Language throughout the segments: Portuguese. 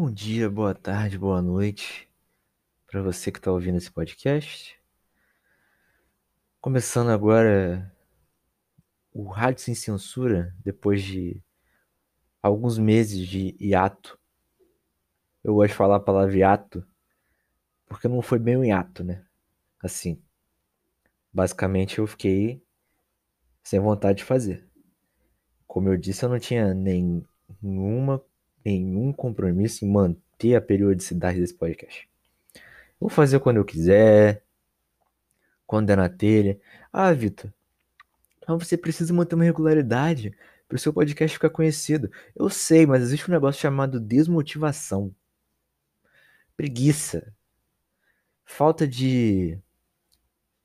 Bom dia, boa tarde, boa noite para você que está ouvindo esse podcast. Começando agora o Rádio Sem Censura, depois de alguns meses de hiato. Eu gosto de falar a palavra hiato, porque não foi bem um hiato, né? Assim, basicamente eu fiquei sem vontade de fazer. Como eu disse, eu não tinha nenhuma nenhum compromisso em manter a periodicidade desse podcast. Vou fazer quando eu quiser, quando é na telha. Ah, Vitor, mas você precisa manter uma regularidade para o seu podcast ficar conhecido. Eu sei, mas existe um negócio chamado desmotivação, preguiça, falta de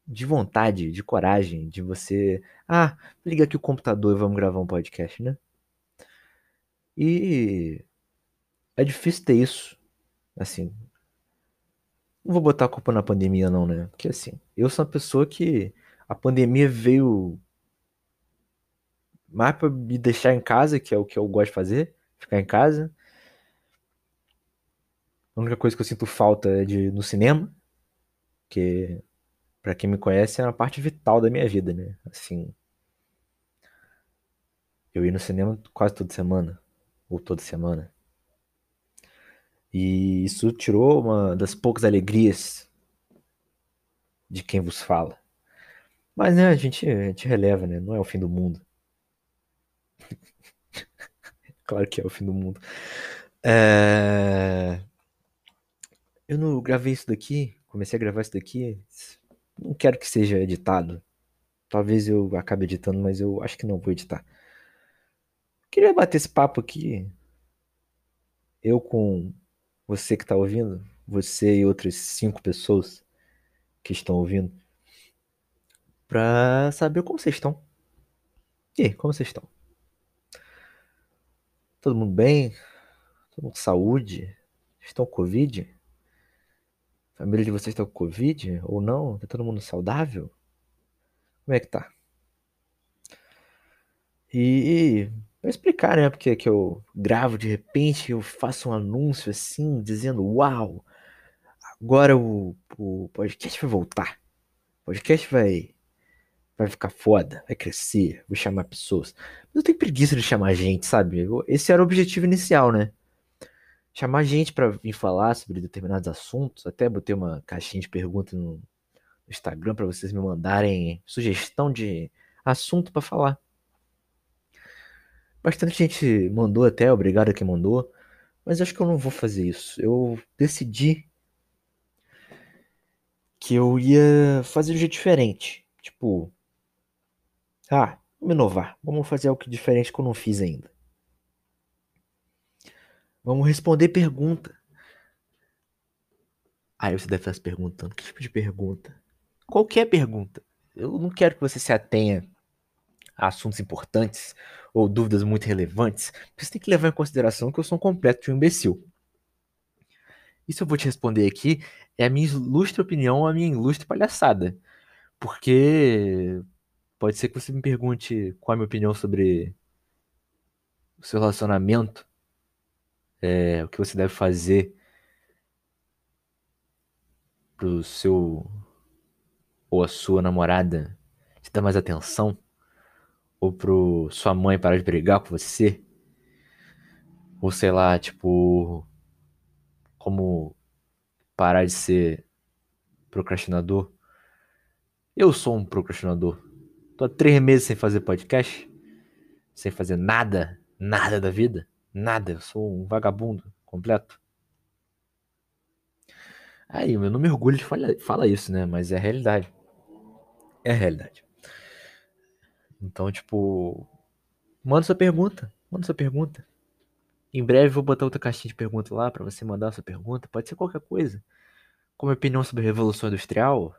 de vontade, de coragem, de você, ah, liga aqui o computador e vamos gravar um podcast, né? E é difícil ter isso. Assim. Não vou botar a culpa na pandemia, não, né? Porque assim, eu sou uma pessoa que a pandemia veio mais pra me deixar em casa, que é o que eu gosto de fazer, ficar em casa. A única coisa que eu sinto falta é de no cinema, que para quem me conhece é uma parte vital da minha vida, né? Assim, eu ia no cinema quase toda semana, ou toda semana. E isso tirou uma das poucas alegrias de quem vos fala. Mas né, a gente, a gente releva, né? Não é o fim do mundo. claro que é o fim do mundo. É... Eu não gravei isso daqui, comecei a gravar isso daqui. Não quero que seja editado. Talvez eu acabe editando, mas eu acho que não vou editar. Queria bater esse papo aqui. Eu com você que está ouvindo, você e outras cinco pessoas que estão ouvindo, para saber como vocês estão. E aí, como vocês estão? Todo mundo bem? Todo mundo com saúde? Estão com Covid? A família de vocês está com Covid ou não? Tá todo mundo saudável? Como é que tá? E, Pra explicar, né? Porque que eu gravo de repente, eu faço um anúncio assim, dizendo: Uau, agora o, o podcast vai voltar. O podcast vai, vai ficar foda, vai crescer, vou chamar pessoas. Mas eu tenho preguiça de chamar gente, sabe? Esse era o objetivo inicial, né? Chamar gente para vir falar sobre determinados assuntos. Até botei uma caixinha de perguntas no Instagram para vocês me mandarem sugestão de assunto para falar. Bastante gente mandou até, obrigado a quem mandou. Mas acho que eu não vou fazer isso. Eu decidi que eu ia fazer de um jeito diferente. Tipo, ah, vamos inovar. Vamos fazer algo diferente que eu não fiz ainda. Vamos responder pergunta. Aí você deve estar se perguntando: que tipo de pergunta? Qualquer pergunta. Eu não quero que você se atenha a assuntos importantes ou dúvidas muito relevantes, você tem que levar em consideração que eu sou um completo de um imbecil. Isso eu vou te responder aqui é a minha ilustre opinião, a minha ilustre palhaçada. Porque pode ser que você me pergunte qual é a minha opinião sobre o seu relacionamento, é, o que você deve fazer pro seu ou a sua namorada te dar mais atenção ou pro sua mãe parar de brigar com você, ou sei lá, tipo, como parar de ser procrastinador. Eu sou um procrastinador. Tô há três meses sem fazer podcast, sem fazer nada, nada da vida, nada. Eu sou um vagabundo completo. Aí, eu não me orgulho de falar, isso, né? Mas é a realidade. É a realidade. Então, tipo, manda sua pergunta, manda sua pergunta. Em breve vou botar outra caixinha de pergunta lá para você mandar sua pergunta. Pode ser qualquer coisa. Como opinião sobre a Revolução Industrial,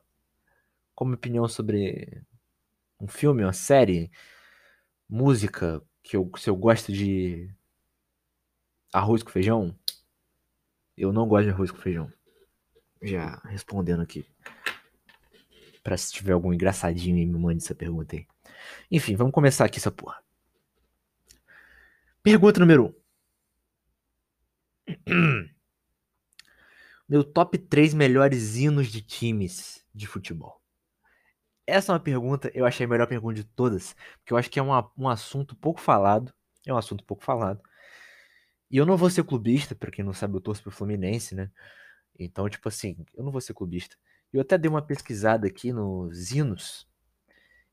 como opinião sobre um filme, uma série, música, que eu, se eu gosto de arroz com feijão. Eu não gosto de arroz com feijão. Já respondendo aqui. Pra se tiver algum engraçadinho aí, me mande essa pergunta aí. Enfim, vamos começar aqui essa porra. Pergunta número 1. Um. Meu top 3 melhores hinos de times de futebol. Essa é uma pergunta, eu achei a melhor pergunta de todas, porque eu acho que é uma, um assunto pouco falado. É um assunto pouco falado. E eu não vou ser clubista, pra quem não sabe, eu torço pro Fluminense, né? Então, tipo assim, eu não vou ser clubista. Eu até dei uma pesquisada aqui nos hinos.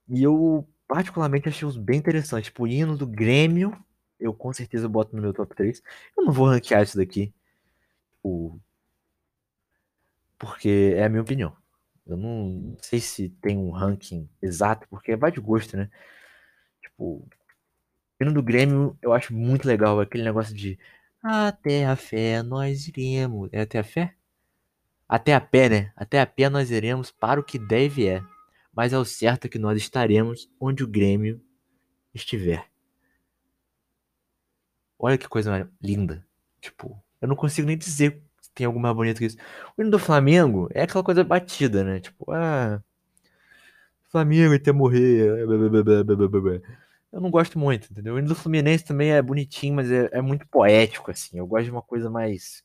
E eu, particularmente, achei os bem interessantes. Tipo, o hino do Grêmio, eu com certeza boto no meu top 3. Eu não vou ranquear isso daqui. O... Porque é a minha opinião. Eu não sei se tem um ranking exato, porque vai de gosto, né? Tipo, hino do Grêmio eu acho muito legal. Aquele negócio de até a fé nós iremos. É até a fé? Até a pé, né? Até a pé nós iremos para o que deve é. Mas é o certo que nós estaremos onde o Grêmio estiver. Olha que coisa linda. Tipo, eu não consigo nem dizer se tem alguma mais bonito que isso. O hino do Flamengo é aquela coisa batida, né? Tipo, ah. Flamengo até morrer. Eu não gosto muito, entendeu? O hino do Fluminense também é bonitinho, mas é, é muito poético, assim. Eu gosto de uma coisa mais.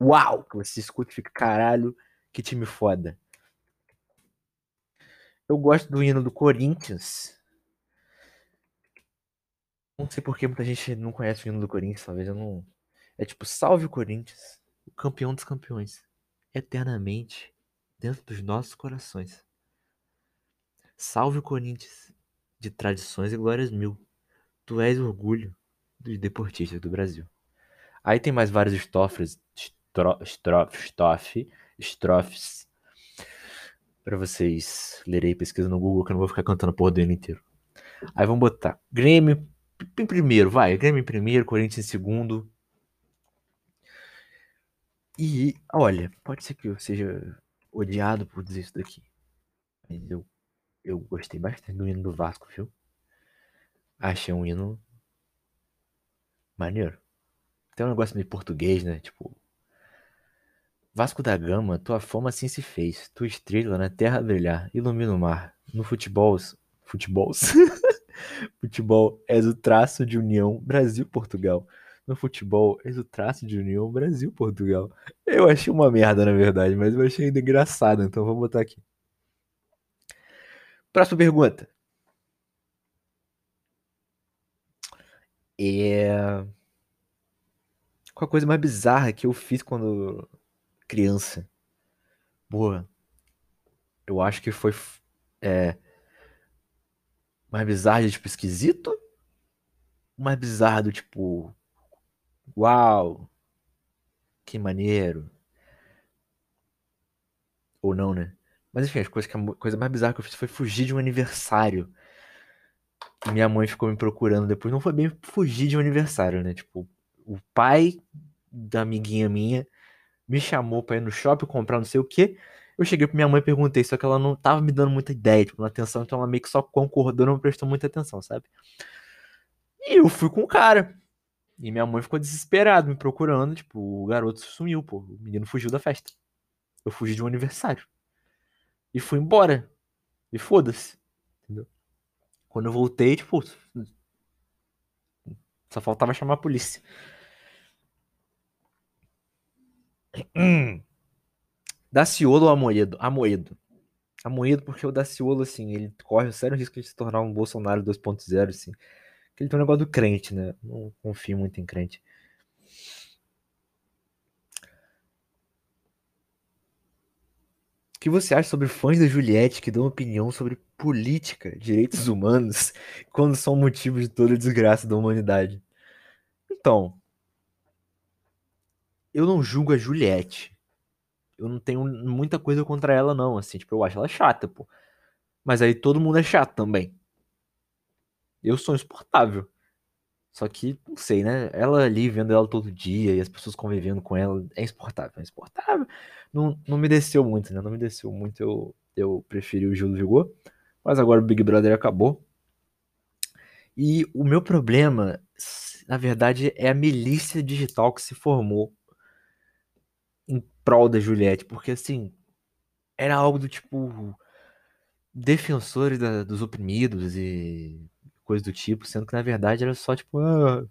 Uau! Que você escuta e fica, caralho, que time foda. Eu gosto do hino do Corinthians. Não sei por que muita gente não conhece o hino do Corinthians, talvez eu não. É tipo, salve o Corinthians, o campeão dos campeões, eternamente dentro dos nossos corações. Salve o Corinthians, de tradições e glórias mil. Tu és orgulho dos deportistas do Brasil. Aí tem mais vários estrofes, estrofes, estrofes, estrofes para vocês lerem pesquisa no Google, que eu não vou ficar cantando a porra do ano inteiro. Aí vamos botar Grêmio em primeiro, vai. Grêmio em primeiro, Corinthians em segundo. E, olha, pode ser que eu seja odiado por dizer isso daqui. Mas eu, eu gostei bastante do hino do Vasco, viu? Achei um hino maneiro. Tem um negócio meio português, né? Tipo, Vasco da Gama, tua fama assim se fez. Tua estrela na terra brilhar, ilumina o mar. No futebol, futebol, futebol és o traço de união Brasil-Portugal. No futebol és o traço de união Brasil-Portugal. Eu achei uma merda, na verdade, mas eu achei ainda engraçado, então vou botar aqui. Próxima pergunta. É... Qual a coisa mais bizarra que eu fiz quando criança? Boa. Eu acho que foi é, mais bizarro, tipo, esquisito? Mais bizarro, tipo, uau, que maneiro. Ou não, né? Mas enfim, a coisa, a coisa mais bizarra que eu fiz foi fugir de um aniversário. Minha mãe ficou me procurando depois. Não foi bem fugir de um aniversário, né? Tipo, o pai da amiguinha minha me chamou pra ir no shopping comprar não sei o que. Eu cheguei pra minha mãe e perguntei, só que ela não tava me dando muita ideia, tipo, atenção, então ela meio que só concordou, não prestou muita atenção, sabe? E eu fui com o cara. E minha mãe ficou desesperada me procurando, tipo, o garoto sumiu, pô, o menino fugiu da festa. Eu fugi de um aniversário. E fui embora. E foda-se. Entendeu? Quando eu voltei, tipo, só faltava chamar a polícia. Hum. Daciolo ou Amoedo? Amoedo. Amoedo porque o Daciolo, assim, ele corre o sério risco de se tornar um Bolsonaro 2.0, assim. Ele tem um negócio do crente, né? Não confio muito em crente. O que você acha sobre fãs da Juliette que dão opinião sobre política, direitos humanos, quando são motivos de toda a desgraça da humanidade? Então, eu não julgo a Juliette. Eu não tenho muita coisa contra ela, não. Assim, tipo, eu acho ela chata, pô. Mas aí todo mundo é chato também. Eu sou insuportável. Só que, não sei, né? Ela ali vendo ela todo dia e as pessoas convivendo com ela é insuportável. É insuportável. Não, não me desceu muito, né? Não me desceu muito. Eu, eu preferi o Gil Vigor. Mas agora o Big Brother acabou. E o meu problema, na verdade, é a milícia digital que se formou em prol da Juliette, porque assim, era algo do tipo defensores da, dos oprimidos e coisa do tipo, sendo que na verdade era só tipo, ah,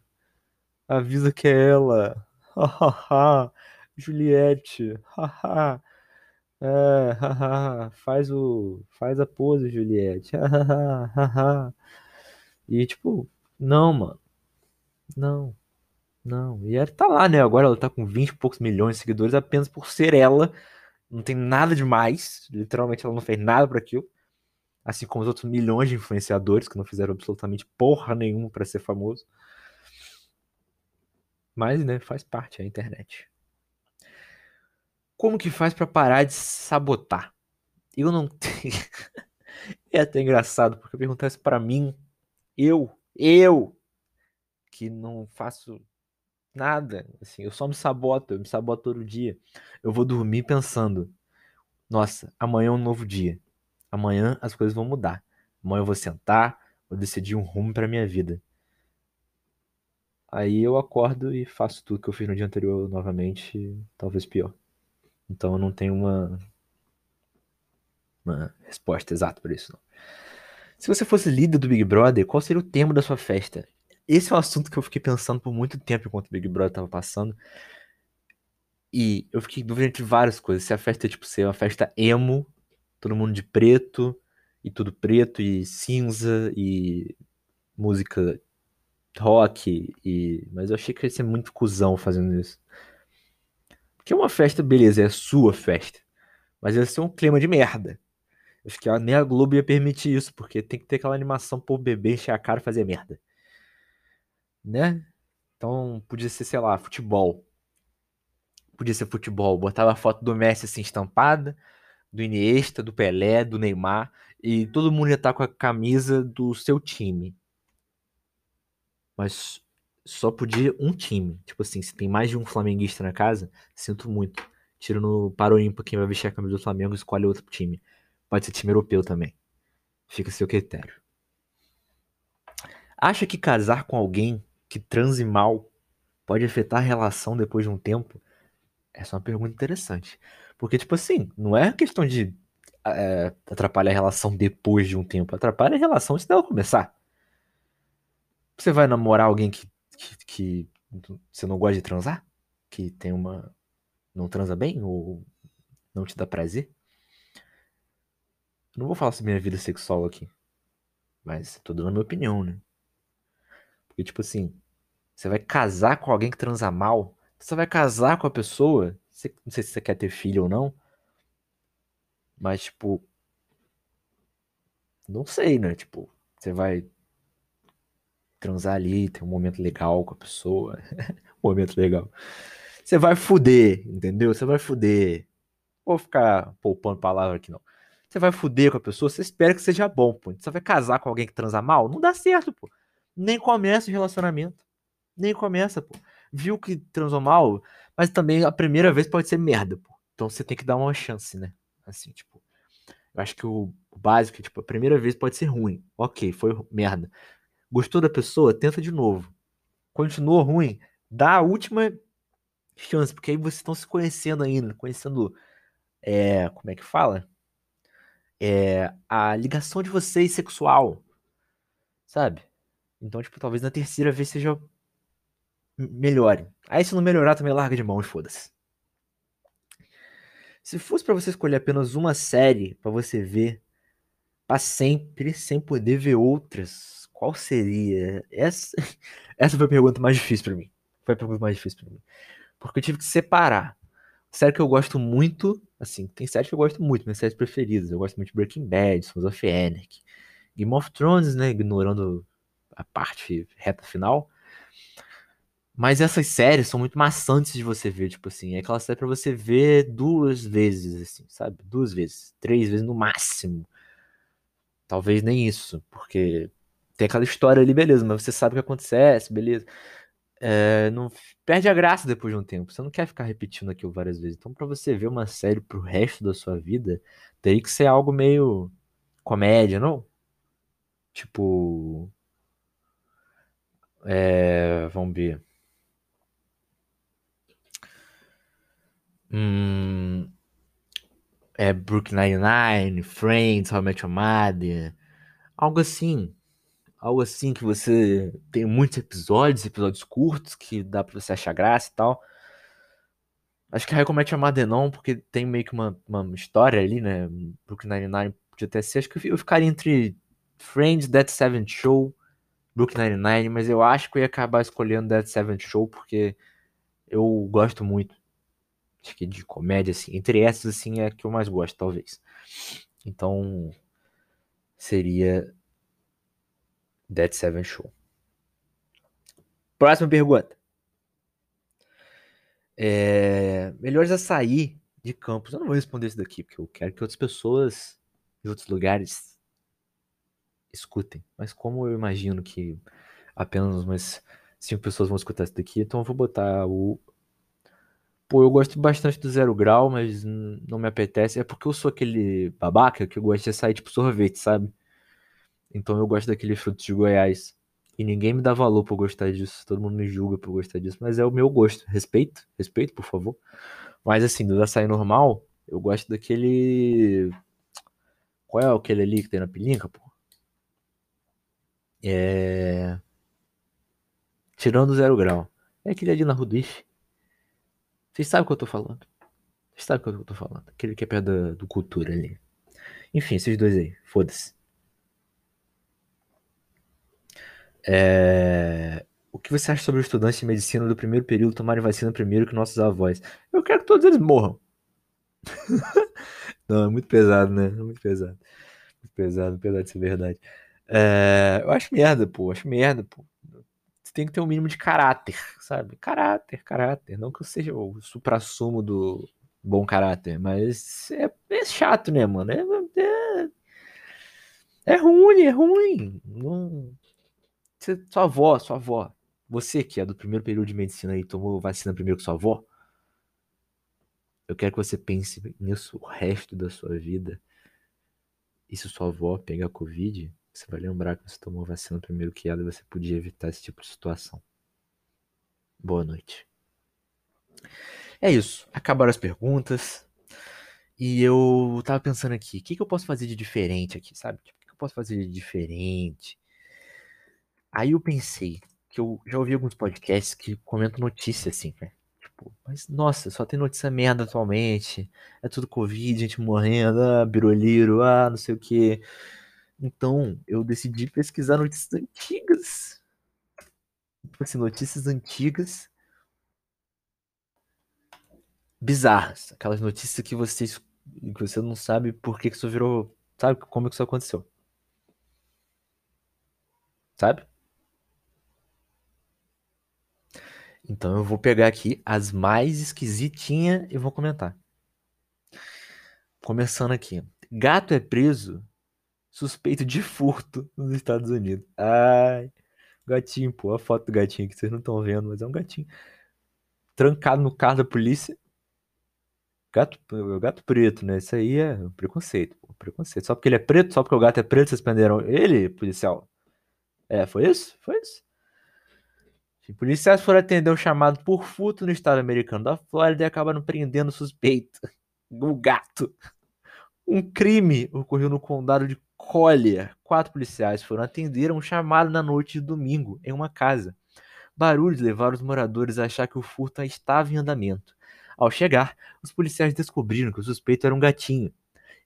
avisa que é ela, Juliette. É, haha, faz o, faz a pose, Juliette. E tipo, não, mano. Não, não. E ela tá lá, né? Agora ela tá com 20 e poucos milhões de seguidores apenas por ser ela. Não tem nada demais. Literalmente ela não fez nada para aquilo. Assim como os outros milhões de influenciadores que não fizeram absolutamente porra nenhuma para ser famoso. Mas, né, faz parte a internet. Como que faz para parar de sabotar? Eu não tenho. é até engraçado, porque perguntar isso pra mim, eu, eu, que não faço nada, assim, eu só me saboto, eu me saboto todo dia. Eu vou dormir pensando, nossa, amanhã é um novo dia. Amanhã as coisas vão mudar. Amanhã eu vou sentar, vou decidir um rumo para minha vida. Aí eu acordo e faço tudo que eu fiz no dia anterior novamente, talvez pior. Então eu não tenho uma, uma resposta exata para isso. Não. Se você fosse líder do Big Brother, qual seria o tema da sua festa? Esse é um assunto que eu fiquei pensando por muito tempo enquanto o Big Brother estava passando. E eu fiquei dúvida entre várias coisas. Se a festa é tipo ser uma festa emo, todo mundo de preto, e tudo preto, e cinza, e música rock e. Mas eu achei que ia ser muito cuzão fazendo isso. Porque uma festa, beleza, é sua festa. Mas ia ser um clima de merda. Acho que nem a Globo ia permitir isso, porque tem que ter aquela animação pro bebê encher a cara e fazer merda. Né? Então podia ser, sei lá, futebol. Podia ser futebol. Botava a foto do Messi assim estampada, do Iniesta, do Pelé, do Neymar, e todo mundo ia estar com a camisa do seu time mas só podia um time. Tipo assim, se tem mais de um flamenguista na casa, sinto muito. Tiro no Paro Ímpar quem vai vestir a camisa do Flamengo escolhe outro time. Pode ser time europeu também. Fica a seu critério. Acha que casar com alguém que transe mal pode afetar a relação depois de um tempo? Essa é uma pergunta interessante. Porque, tipo assim, não é questão de é, atrapalhar a relação depois de um tempo. Atrapalha a relação antes dela começar. Você vai namorar alguém que, que, que você não gosta de transar? Que tem uma. não transa bem? Ou não te dá prazer? não vou falar sobre minha vida sexual aqui. Mas tô dando a minha opinião, né? Porque, tipo assim, você vai casar com alguém que transa mal. Você vai casar com a pessoa. Você, não sei se você quer ter filho ou não. Mas, tipo. Não sei, né? Tipo, você vai transar ali, ter um momento legal com a pessoa. momento legal. Você vai fuder, entendeu? Você vai fuder. Vou ficar poupando palavra aqui, não. Você vai fuder com a pessoa, você espera que seja bom, pô. Você vai casar com alguém que transa mal? Não dá certo, pô. Nem começa o relacionamento. Nem começa, pô. Viu que transou mal, mas também a primeira vez pode ser merda, pô. Então você tem que dar uma chance, né? Assim, tipo. Eu acho que o básico, tipo, a primeira vez pode ser ruim. Ok, foi merda. Gostou da pessoa? Tenta de novo. Continuou ruim? Dá a última chance, porque aí vocês estão se conhecendo ainda, conhecendo. É, como é que fala? É, a ligação de vocês sexual. Sabe? Então, tipo, talvez na terceira vez seja melhore. Aí se não melhorar, também larga de mão e foda-se. Se fosse para você escolher apenas uma série para você ver para sempre, sem poder ver outras, qual seria? Essa, essa foi a pergunta mais difícil para mim. Foi a pergunta mais difícil para mim. Porque eu tive que separar. Série que eu gosto muito, assim, tem séries que eu gosto muito, minhas séries preferidas. Eu gosto muito de Breaking Bad, Sons of Anarchy, Game of Thrones, né, ignorando a parte reta final. Mas essas séries são muito maçantes de você ver, tipo assim, é aquela série para você ver duas vezes, assim, sabe? Duas vezes, três vezes no máximo. Talvez nem isso, porque tem aquela história ali, beleza, mas você sabe o que acontece, beleza. É, não perde a graça depois de um tempo. Você não quer ficar repetindo aquilo várias vezes. Então, para você ver uma série pro resto da sua vida, teria que ser algo meio comédia, não? Tipo. É, vamos ver. Hum, é Brooklyn Nine-Nine, Friends, How I Met Your Mother, algo assim algo assim que você tem muitos episódios, episódios curtos, que dá pra você achar graça e tal. Acho que High Combat Amada não, porque tem meio que uma, uma história ali, né? Brooklyn Nine-Nine podia até ser. Acho que eu ficaria entre Friends, Dead Seven Show, Brooklyn Nine-Nine, mas eu acho que eu ia acabar escolhendo Dead Seven Show porque eu gosto muito. Acho que de comédia, assim. Entre essas, assim, é a que eu mais gosto, talvez. Então, seria Dead Seven Show. Próxima pergunta. É, melhores sair de campus. Eu não vou responder isso daqui, porque eu quero que outras pessoas de outros lugares escutem. Mas como eu imagino que apenas umas cinco pessoas vão escutar isso daqui, então eu vou botar o. Pô, eu gosto bastante do Zero Grau, mas não me apetece. É porque eu sou aquele babaca que eu gosto de sair tipo sorvete, sabe? Então eu gosto daquele fruto de Goiás. E ninguém me dá valor por gostar disso. Todo mundo me julga por gostar disso. Mas é o meu gosto. Respeito, respeito, por favor. Mas assim, do açaí normal, eu gosto daquele. Qual é aquele ali que tem na pilinca, pô? É. Tirando o zero grau. É aquele ali na Rudish. Vocês sabem o que eu tô falando. Vocês sabem o que eu tô falando. Aquele que é perto do, do cultura ali. Enfim, esses dois aí. Foda-se. É... O que você acha sobre os estudantes de medicina do primeiro período tomarem vacina primeiro que nossos avós? Eu quero que todos eles morram. Não, é muito pesado, né? É muito pesado. Muito pesado, apesar de ser verdade. É... Eu acho merda, pô. Acho merda, pô. Tem que ter um mínimo de caráter, sabe? Caráter, caráter. Não que eu seja o supra-sumo do bom caráter, mas é, é chato, né, mano? É, é, é ruim, é ruim. Não você, sua avó, sua avó, você que é do primeiro período de medicina e tomou vacina primeiro que sua avó, eu quero que você pense nisso o resto da sua vida. E se sua avó pegar Covid, você vai lembrar que você tomou vacina primeiro que ela e você podia evitar esse tipo de situação. Boa noite. É isso. Acabaram as perguntas. E eu tava pensando aqui, o que, que eu posso fazer de diferente aqui, sabe? Tipo, o que, que eu posso fazer de diferente? Aí eu pensei que eu já ouvi alguns podcasts que comentam notícias assim, né? Tipo, mas nossa, só tem notícia merda atualmente. É tudo Covid, gente morrendo, ah, biroliro, ah, não sei o que. Então, eu decidi pesquisar notícias antigas. Tipo assim, notícias antigas bizarras. Aquelas notícias que vocês que você não sabe por que, que isso virou. Sabe como que isso aconteceu? Sabe? Então eu vou pegar aqui as mais esquisitinhas e vou comentar. Começando aqui. Gato é preso suspeito de furto nos Estados Unidos. Ai, gatinho, pô, a foto do gatinho que vocês não estão vendo, mas é um gatinho. Trancado no carro da polícia. Gato, gato preto, né? Isso aí é preconceito, preconceito. Só porque ele é preto, só porque o gato é preto, vocês prenderam ele, policial? É, foi isso? Foi isso? Policiais foram atender um chamado por furto no estado americano da Flórida e acabaram prendendo o suspeito, o gato. Um crime ocorreu no condado de Collier. Quatro policiais foram atender um chamado na noite de domingo em uma casa. Barulhos levaram os moradores a achar que o furto estava em andamento. Ao chegar, os policiais descobriram que o suspeito era um gatinho.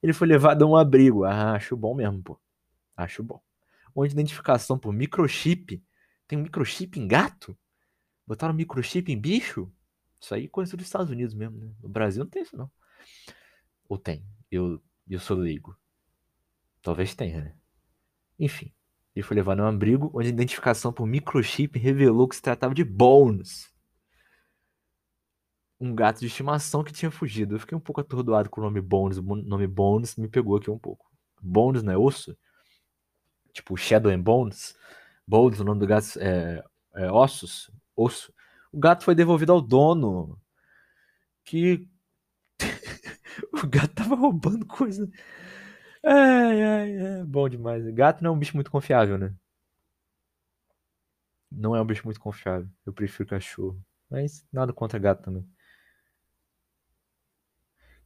Ele foi levado a um abrigo. Ah, acho bom mesmo, pô. Acho bom. Onde identificação por microchip tem um microchip em gato? Botaram microchip em bicho? Isso aí é coisa dos Estados Unidos mesmo, né? No Brasil não tem isso, não. Ou tem? Eu, eu sou leigo. Talvez tenha, né? Enfim. Ele foi levado a um abrigo onde a identificação por microchip revelou que se tratava de Bones. Um gato de estimação que tinha fugido. Eu fiquei um pouco atordoado com o nome Bones. O nome Bones me pegou aqui um pouco. Bones não é osso? Tipo Shadow and Bones? Bones, o nome do gato é, é ossos, osso. O gato foi devolvido ao dono. Que o gato tava roubando coisa. Ai, ai, é bom demais. Gato não é um bicho muito confiável, né? Não é um bicho muito confiável. Eu prefiro cachorro. Mas nada contra gato também.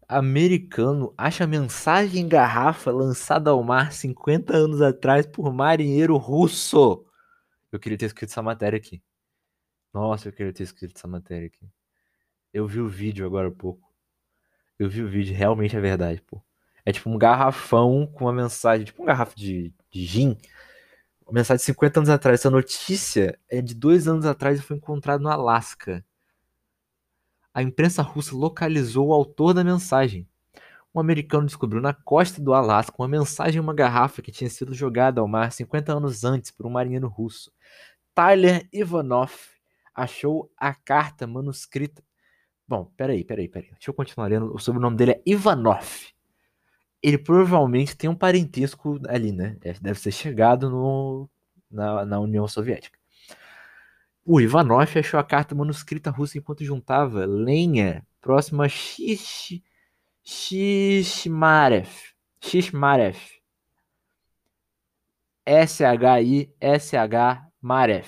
Americano acha mensagem em garrafa lançada ao mar 50 anos atrás por marinheiro russo. Eu queria ter escrito essa matéria aqui. Nossa, eu queria ter escrito essa matéria aqui. Eu vi o vídeo agora há pouco. Eu vi o vídeo, realmente é verdade, pô. É tipo um garrafão com uma mensagem, tipo um garrafo de, de gin. Uma mensagem de 50 anos atrás. Essa notícia é de dois anos atrás e foi encontrado no Alasca. A imprensa russa localizou o autor da mensagem. Um americano descobriu na costa do Alasca uma mensagem em uma garrafa que tinha sido jogada ao mar 50 anos antes por um marinheiro russo. Tyler Ivanov achou a carta manuscrita. Bom, peraí, peraí, peraí. Deixa eu continuar lendo. O sobrenome dele é Ivanov. Ele provavelmente tem um parentesco ali, né? É, deve ser chegado no, na, na União Soviética. O Ivanov achou a carta manuscrita russa enquanto juntava lenha próxima a Shish, Shishmarev. Shishmarev. S-H-I-S-H Marev.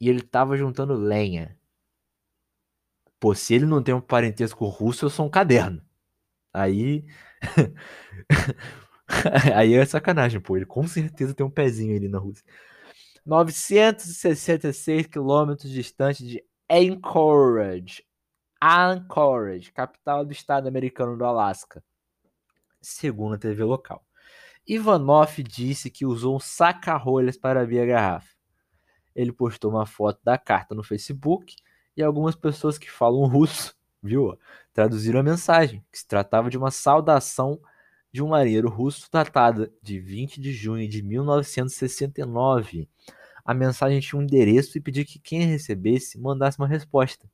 E ele tava juntando lenha. Pô, se ele não tem um parentesco russo, eu sou um caderno. Aí. Aí é sacanagem, pô. Ele com certeza tem um pezinho ali na Rússia. 966 quilômetros distante de Anchorage. Anchorage, capital do estado americano do Alasca. Segundo a TV local. Ivanov disse que usou um saca-rolhas para abrir a garrafa. Ele postou uma foto da carta no Facebook e algumas pessoas que falam russo, viu? Traduziram a mensagem, que se tratava de uma saudação de um marinheiro russo datada de 20 de junho de 1969. A mensagem tinha um endereço e pedia que quem recebesse mandasse uma resposta.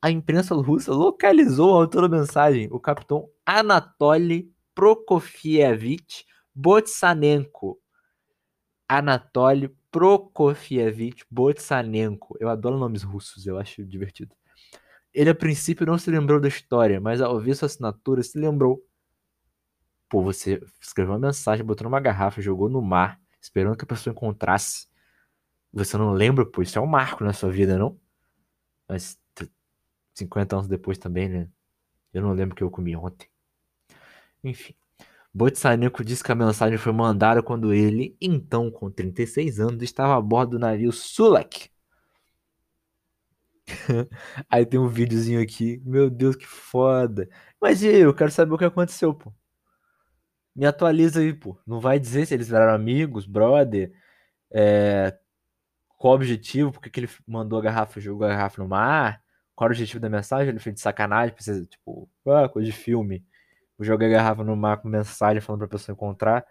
A imprensa russa localizou o autor da mensagem, o capitão Anatoly Prokofievich Botsanenko. Anatoly Prokofievich Botsanenko. Eu adoro nomes russos, eu acho divertido. Ele a princípio não se lembrou da história, mas ao ver sua assinatura se lembrou. Pô, você escreveu uma mensagem, botou numa garrafa, jogou no mar, esperando que a pessoa encontrasse. Você não lembra, pô, isso é um marco na sua vida, não? Mas 50 anos depois também, né? Eu não lembro o que eu comi ontem. Enfim. Botsanenko disse que a mensagem foi mandada quando ele, então com 36 anos, estava a bordo do navio Sulak. aí tem um videozinho aqui. Meu Deus, que foda. Mas e aí, eu quero saber o que aconteceu, pô. Me atualiza aí, pô. Não vai dizer se eles viraram amigos, brother. É... Qual o objetivo? Por que, que ele mandou a garrafa, jogou a garrafa no mar? Qual o objetivo da mensagem? Ele fez de sacanagem, precisa, tipo, ah, coisa de filme. Eu joguei a garrafa no mar com mensagem falando pra pessoa encontrar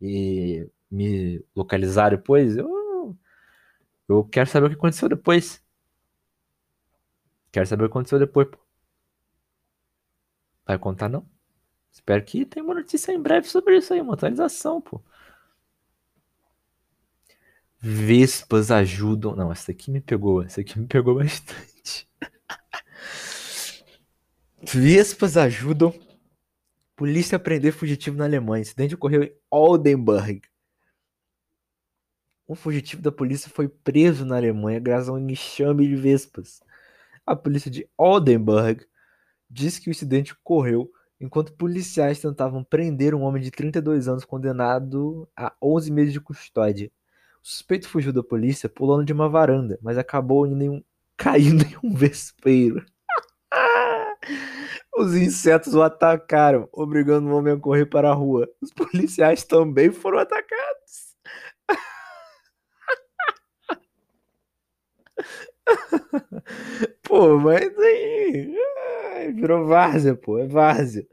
e me localizar depois. Eu, eu quero saber o que aconteceu depois. Quero saber o que aconteceu depois, pô. Vai contar, não? Espero que tenha uma notícia em breve sobre isso aí, uma atualização, pô. Vespas ajudam. Não, essa aqui me pegou. Essa aqui me pegou bastante. Vespas ajudam Polícia prender fugitivo na Alemanha. Incidente ocorreu em Oldenburg. Um fugitivo da polícia foi preso na Alemanha graças a um enxame de vespas. A polícia de Oldenburg disse que o incidente ocorreu enquanto policiais tentavam prender um homem de 32 anos condenado a 11 meses de custódia. O suspeito fugiu da polícia pulando de uma varanda, mas acabou em um... caindo em um vespeiro. Os insetos o atacaram, obrigando o homem a correr para a rua. Os policiais também foram atacados. pô, mas aí. Virou várzea, pô, é várzea.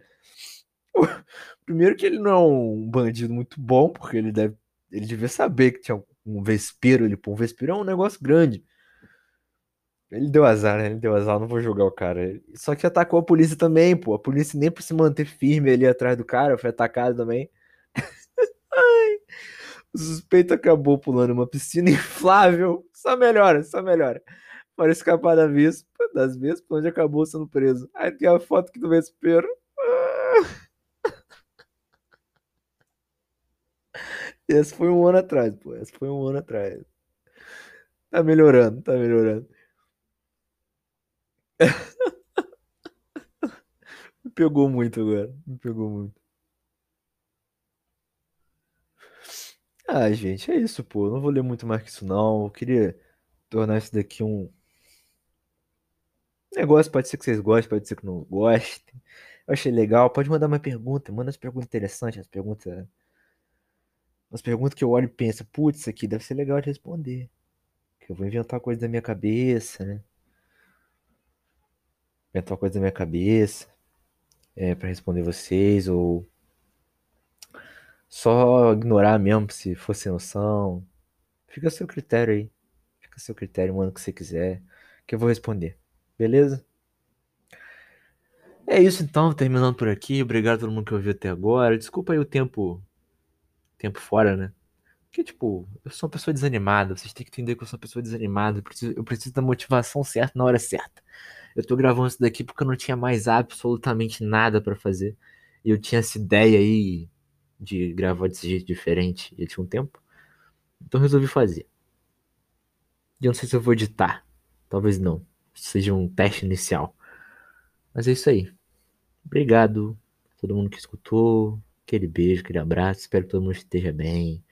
Primeiro que ele não é um bandido muito bom, porque ele deve. Ele devia saber que tinha um vespeiro ali, pô. Um vespeiro é um negócio grande. Ele deu azar, né? Ele deu azar, não vou julgar o cara. Só que atacou a polícia também, pô. A polícia nem por se manter firme ali atrás do cara, foi atacado também. O suspeito acabou pulando uma piscina inflável. Só melhora, só melhora. Para escapar da vespa, das vespas, onde acabou sendo preso. Aí tem a foto aqui do vespeiro. Esse foi um ano atrás, pô. Esse foi um ano atrás. Tá melhorando, tá melhorando. Me pegou muito agora. Me pegou muito. Ah, gente, é isso, pô. não vou ler muito mais que isso, não. Eu queria tornar isso daqui um. Negócio, pode ser que vocês gostem, pode ser que não gostem. Eu achei legal. Pode mandar uma pergunta, manda as perguntas interessantes, as perguntas. As perguntas que eu olho e penso, putz, isso aqui deve ser legal de responder. Que eu vou inventar coisa da minha cabeça, né? Inventar coisa da minha cabeça. É, para responder vocês, ou só ignorar mesmo se for sem noção. Fica a seu critério aí. Fica a seu critério, manda o que você quiser. Que eu vou responder. Beleza? É isso então, terminando por aqui. Obrigado a todo mundo que ouviu até agora. Desculpa aí o tempo. Tempo fora, né? Porque, tipo, eu sou uma pessoa desanimada. Vocês têm que entender que eu sou uma pessoa desanimada. Eu preciso, eu preciso da motivação certa na hora certa. Eu tô gravando isso daqui porque eu não tinha mais absolutamente nada para fazer. E eu tinha essa ideia aí de gravar desse jeito diferente. E tinha um tempo. Então resolvi fazer. E eu não sei se eu vou editar. Talvez não. Seja um teste inicial. Mas é isso aí. Obrigado a todo mundo que escutou. Aquele beijo, aquele abraço. Espero que todo mundo esteja bem.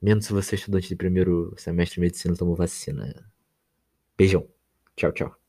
Menos se você é estudante de primeiro semestre de medicina tomou vacina. Beijão. Tchau, tchau.